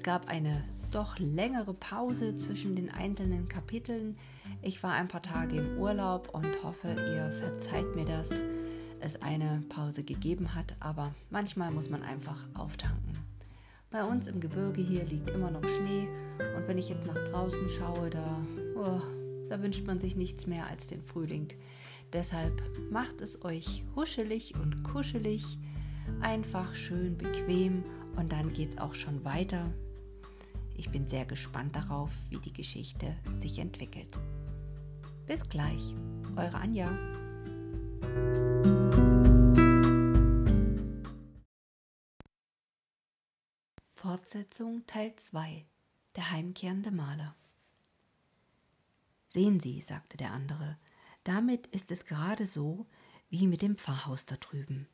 Es gab eine doch längere Pause zwischen den einzelnen Kapiteln. Ich war ein paar Tage im Urlaub und hoffe, ihr verzeiht mir das, es eine Pause gegeben hat, aber manchmal muss man einfach auftanken. Bei uns im Gebirge hier liegt immer noch Schnee und wenn ich jetzt nach draußen schaue, da, oh, da wünscht man sich nichts mehr als den Frühling. Deshalb macht es euch huschelig und kuschelig, einfach schön bequem und dann geht es auch schon weiter ich bin sehr gespannt darauf, wie die Geschichte sich entwickelt. Bis gleich, eure Anja. Fortsetzung Teil 2 Der heimkehrende Maler Sehen Sie, sagte der andere, damit ist es gerade so wie mit dem Pfarrhaus da drüben.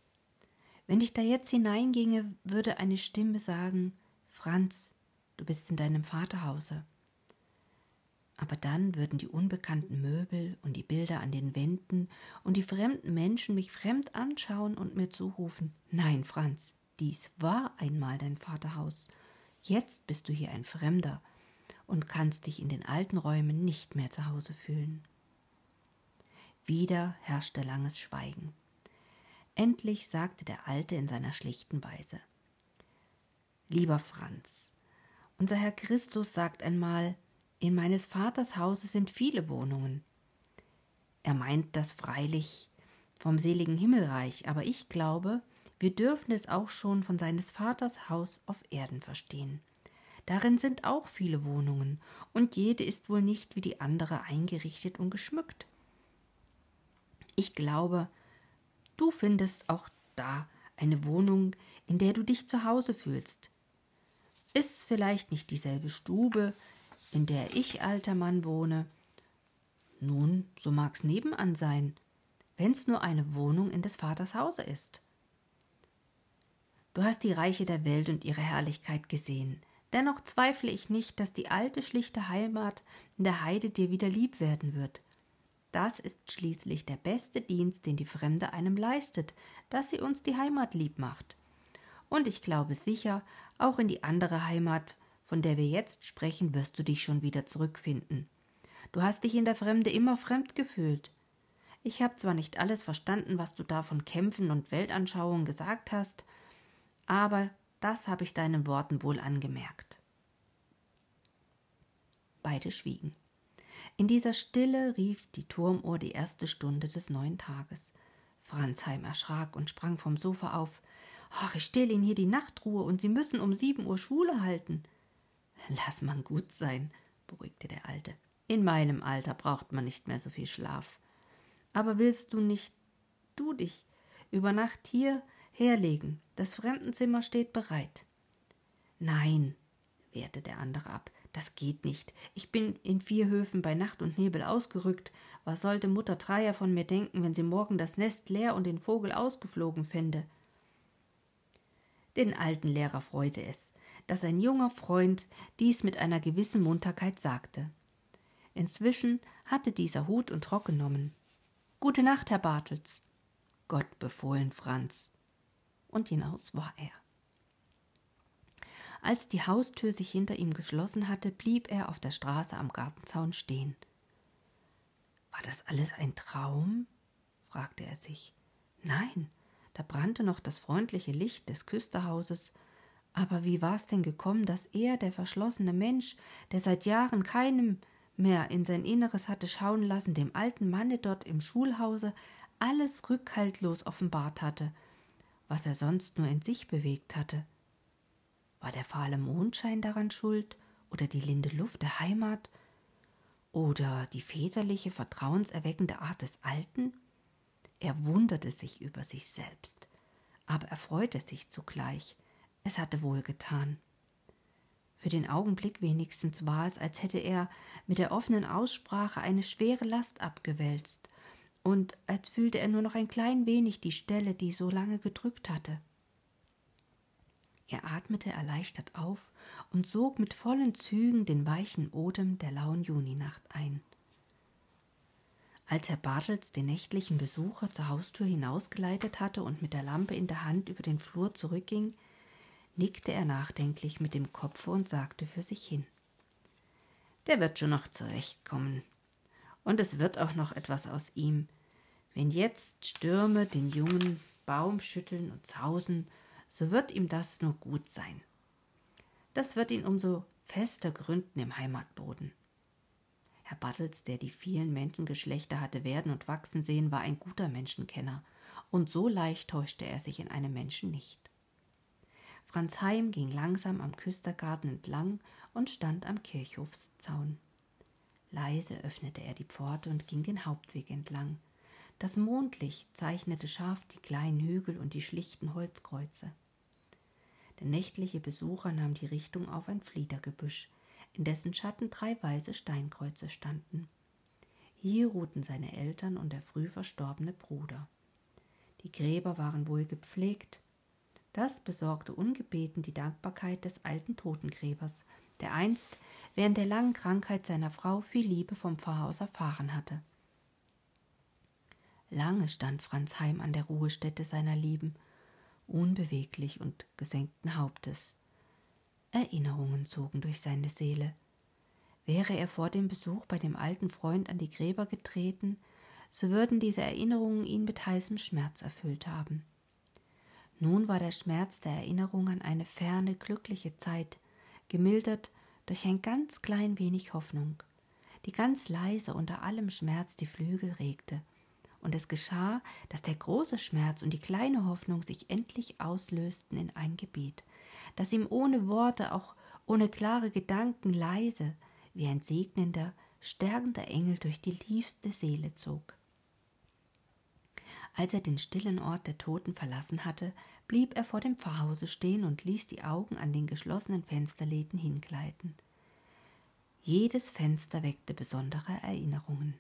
Wenn ich da jetzt hineinginge, würde eine Stimme sagen, Franz, du bist in deinem Vaterhause. Aber dann würden die unbekannten Möbel und die Bilder an den Wänden und die fremden Menschen mich fremd anschauen und mir zurufen Nein, Franz, dies war einmal dein Vaterhaus. Jetzt bist du hier ein Fremder und kannst dich in den alten Räumen nicht mehr zu Hause fühlen. Wieder herrschte langes Schweigen. Endlich sagte der Alte in seiner schlichten Weise Lieber Franz, unser Herr Christus sagt einmal, in meines Vaters Hause sind viele Wohnungen. Er meint das freilich vom seligen Himmelreich, aber ich glaube, wir dürfen es auch schon von seines Vaters Haus auf Erden verstehen. Darin sind auch viele Wohnungen, und jede ist wohl nicht wie die andere eingerichtet und geschmückt. Ich glaube, du findest auch da eine Wohnung, in der du dich zu Hause fühlst, ist vielleicht nicht dieselbe Stube, in der ich, alter Mann, wohne. Nun, so mag's nebenan sein, wenn's nur eine Wohnung in des Vaters Hause ist. Du hast die Reiche der Welt und ihre Herrlichkeit gesehen. Dennoch zweifle ich nicht, dass die alte, schlichte Heimat in der Heide dir wieder lieb werden wird. Das ist schließlich der beste Dienst, den die Fremde einem leistet, dass sie uns die Heimat lieb macht und ich glaube sicher, auch in die andere Heimat, von der wir jetzt sprechen, wirst du dich schon wieder zurückfinden. Du hast dich in der Fremde immer fremd gefühlt. Ich habe zwar nicht alles verstanden, was du da von Kämpfen und Weltanschauungen gesagt hast, aber das habe ich deinen Worten wohl angemerkt. Beide schwiegen. In dieser Stille rief die Turmuhr die erste Stunde des neuen Tages. Franzheim erschrak und sprang vom Sofa auf. Ach, ich stehle Ihnen hier die Nachtruhe und Sie müssen um sieben Uhr Schule halten. Lass man gut sein, beruhigte der Alte. In meinem Alter braucht man nicht mehr so viel Schlaf. Aber willst du nicht, du dich, über Nacht hier herlegen? Das Fremdenzimmer steht bereit. Nein, wehrte der andere ab, das geht nicht. Ich bin in vier Höfen bei Nacht und Nebel ausgerückt. Was sollte Mutter Dreier von mir denken, wenn sie morgen das Nest leer und den Vogel ausgeflogen fände? Den alten Lehrer freute es, dass ein junger Freund dies mit einer gewissen Munterkeit sagte. Inzwischen hatte dieser Hut und Rock genommen. Gute Nacht, Herr Bartels. Gott befohlen, Franz. Und hinaus war er. Als die Haustür sich hinter ihm geschlossen hatte, blieb er auf der Straße am Gartenzaun stehen. War das alles ein Traum? fragte er sich. Nein, da brannte noch das freundliche Licht des Küsterhauses. Aber wie war es denn gekommen, dass er, der verschlossene Mensch, der seit Jahren keinem mehr in sein Inneres hatte schauen lassen, dem alten Manne dort im Schulhause alles rückhaltlos offenbart hatte, was er sonst nur in sich bewegt hatte? War der fahle Mondschein daran schuld oder die linde Luft der Heimat oder die väterliche, vertrauenserweckende Art des Alten? Er wunderte sich über sich selbst, aber er freute sich zugleich. Es hatte wohl getan. Für den Augenblick wenigstens war es, als hätte er mit der offenen Aussprache eine schwere Last abgewälzt, und als fühlte er nur noch ein klein wenig die Stelle, die so lange gedrückt hatte. Er atmete erleichtert auf und sog mit vollen Zügen den weichen Odem der lauen Juninacht ein. Als Herr Bartels den nächtlichen Besucher zur Haustür hinausgeleitet hatte und mit der Lampe in der Hand über den Flur zurückging, nickte er nachdenklich mit dem Kopfe und sagte für sich hin. Der wird schon noch zurechtkommen. Und es wird auch noch etwas aus ihm. Wenn jetzt Stürme den jungen Baum schütteln und zausen, so wird ihm das nur gut sein. Das wird ihn umso fester gründen im Heimatboden. Herr Battels, der die vielen Menschengeschlechter hatte werden und wachsen sehen, war ein guter Menschenkenner, und so leicht täuschte er sich in einem Menschen nicht. Franz Heim ging langsam am Küstergarten entlang und stand am Kirchhofszaun. Leise öffnete er die Pforte und ging den Hauptweg entlang. Das Mondlicht zeichnete scharf die kleinen Hügel und die schlichten Holzkreuze. Der nächtliche Besucher nahm die Richtung auf ein Fliedergebüsch, in dessen Schatten drei weiße Steinkreuze standen. Hier ruhten seine Eltern und der früh verstorbene Bruder. Die Gräber waren wohl gepflegt. Das besorgte ungebeten die Dankbarkeit des alten Totengräbers, der einst während der langen Krankheit seiner Frau viel Liebe vom Pfarrhaus erfahren hatte. Lange stand Franz Heim an der Ruhestätte seiner Lieben, unbeweglich und gesenkten Hauptes. Erinnerungen zogen durch seine Seele. Wäre er vor dem Besuch bei dem alten Freund an die Gräber getreten, so würden diese Erinnerungen ihn mit heißem Schmerz erfüllt haben. Nun war der Schmerz der Erinnerung an eine ferne, glückliche Zeit, gemildert durch ein ganz klein wenig Hoffnung, die ganz leise unter allem Schmerz die Flügel regte. Und es geschah, dass der große Schmerz und die kleine Hoffnung sich endlich auslösten in ein Gebet, das ihm ohne Worte, auch ohne klare Gedanken leise, wie ein segnender, stärkender Engel durch die tiefste Seele zog. Als er den stillen Ort der Toten verlassen hatte, blieb er vor dem Pfarrhause stehen und ließ die Augen an den geschlossenen Fensterläden hingleiten. Jedes Fenster weckte besondere Erinnerungen.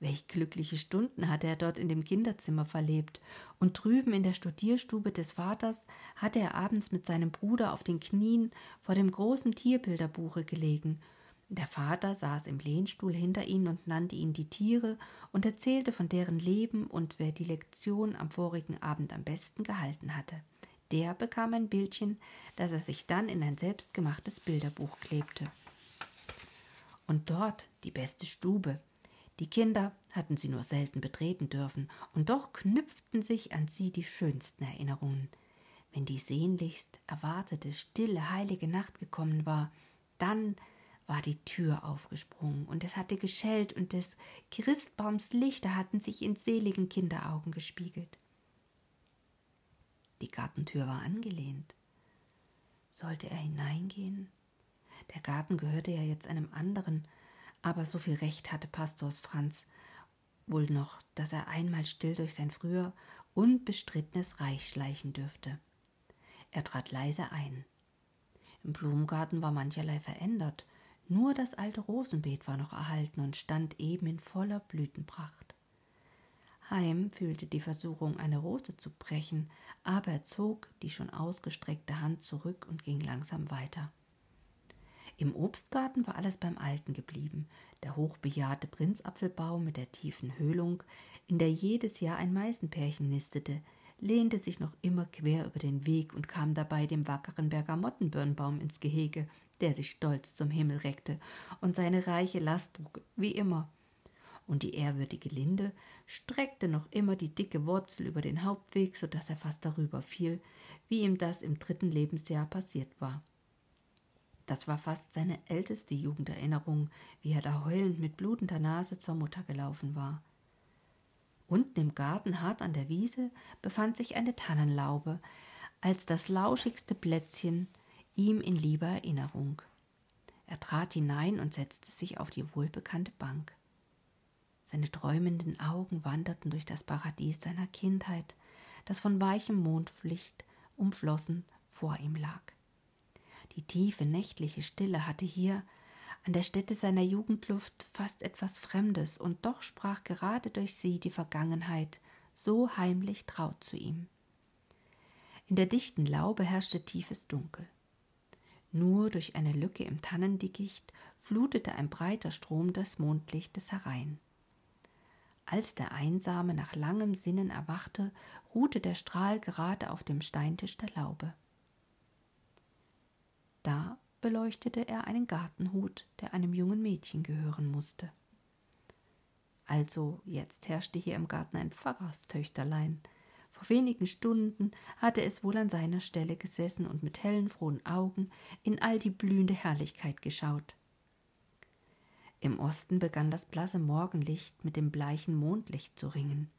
Welch glückliche Stunden hatte er dort in dem Kinderzimmer verlebt, und drüben in der Studierstube des Vaters hatte er abends mit seinem Bruder auf den Knien vor dem großen Tierbilderbuche gelegen. Der Vater saß im Lehnstuhl hinter ihnen und nannte ihnen die Tiere und erzählte von deren Leben und wer die Lektion am vorigen Abend am besten gehalten hatte. Der bekam ein Bildchen, das er sich dann in ein selbstgemachtes Bilderbuch klebte. Und dort die beste Stube, die Kinder hatten sie nur selten betreten dürfen, und doch knüpften sich an sie die schönsten Erinnerungen. Wenn die sehnlichst erwartete, stille, heilige Nacht gekommen war, dann war die Tür aufgesprungen, und es hatte geschellt, und des Christbaums Lichter hatten sich in seligen Kinderaugen gespiegelt. Die Gartentür war angelehnt. Sollte er hineingehen? Der Garten gehörte ja jetzt einem anderen, aber so viel Recht hatte Pastors Franz wohl noch, dass er einmal still durch sein früher unbestrittenes Reich schleichen dürfte. Er trat leise ein. Im Blumengarten war mancherlei verändert, nur das alte Rosenbeet war noch erhalten und stand eben in voller Blütenpracht. Heim fühlte die Versuchung, eine Rose zu brechen, aber er zog die schon ausgestreckte Hand zurück und ging langsam weiter. Im Obstgarten war alles beim Alten geblieben. Der hochbejahrte Prinzapfelbaum mit der tiefen Höhlung, in der jedes Jahr ein Meißenpärchen nistete, lehnte sich noch immer quer über den Weg und kam dabei dem wackeren Bergamottenbirnbaum ins Gehege, der sich stolz zum Himmel reckte und seine reiche Last trug, wie immer. Und die ehrwürdige Linde streckte noch immer die dicke Wurzel über den Hauptweg, so dass er fast darüber fiel, wie ihm das im dritten Lebensjahr passiert war. Das war fast seine älteste Jugenderinnerung, wie er da heulend mit blutender Nase zur Mutter gelaufen war. Unten im Garten, hart an der Wiese, befand sich eine Tannenlaube, als das lauschigste Plätzchen ihm in lieber Erinnerung. Er trat hinein und setzte sich auf die wohlbekannte Bank. Seine träumenden Augen wanderten durch das Paradies seiner Kindheit, das von weichem Mondlicht umflossen vor ihm lag. Die tiefe nächtliche Stille hatte hier an der Stätte seiner Jugendluft fast etwas Fremdes, und doch sprach gerade durch sie die Vergangenheit so heimlich traut zu ihm. In der dichten Laube herrschte tiefes Dunkel. Nur durch eine Lücke im Tannendickicht flutete ein breiter Strom des Mondlichtes herein. Als der Einsame nach langem Sinnen erwachte, ruhte der Strahl gerade auf dem Steintisch der Laube. Da beleuchtete er einen Gartenhut, der einem jungen Mädchen gehören musste. Also jetzt herrschte hier im Garten ein Pfarrerstöchterlein. Vor wenigen Stunden hatte es wohl an seiner Stelle gesessen und mit hellen, frohen Augen in all die blühende Herrlichkeit geschaut. Im Osten begann das blasse Morgenlicht mit dem bleichen Mondlicht zu ringen.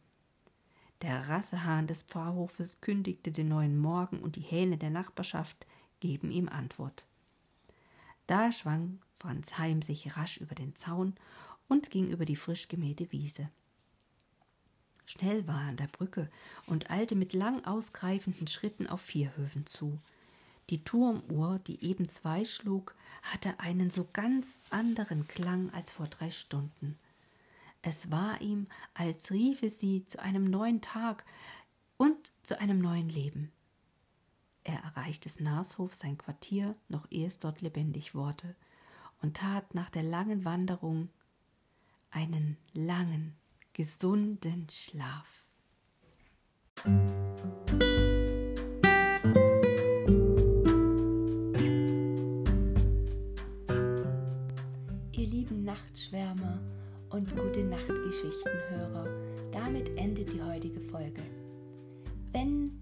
Der Rassehahn des Pfarrhofes kündigte den neuen Morgen und die Hähne der Nachbarschaft geben ihm Antwort. Da schwang Franz Heim sich rasch über den Zaun und ging über die frisch gemähte Wiese. Schnell war er an der Brücke und eilte mit lang ausgreifenden Schritten auf Vierhöfen zu. Die Turmuhr, die eben zwei schlug, hatte einen so ganz anderen Klang als vor drei Stunden. Es war ihm, als riefe sie zu einem neuen Tag und zu einem neuen Leben. Er erreichte des Narshof sein Quartier, noch ehe es dort lebendig wurde, und tat nach der langen Wanderung einen langen, gesunden Schlaf. Ihr lieben Nachtschwärmer und gute Nachtgeschichtenhörer, damit endet die heutige Folge. Wenn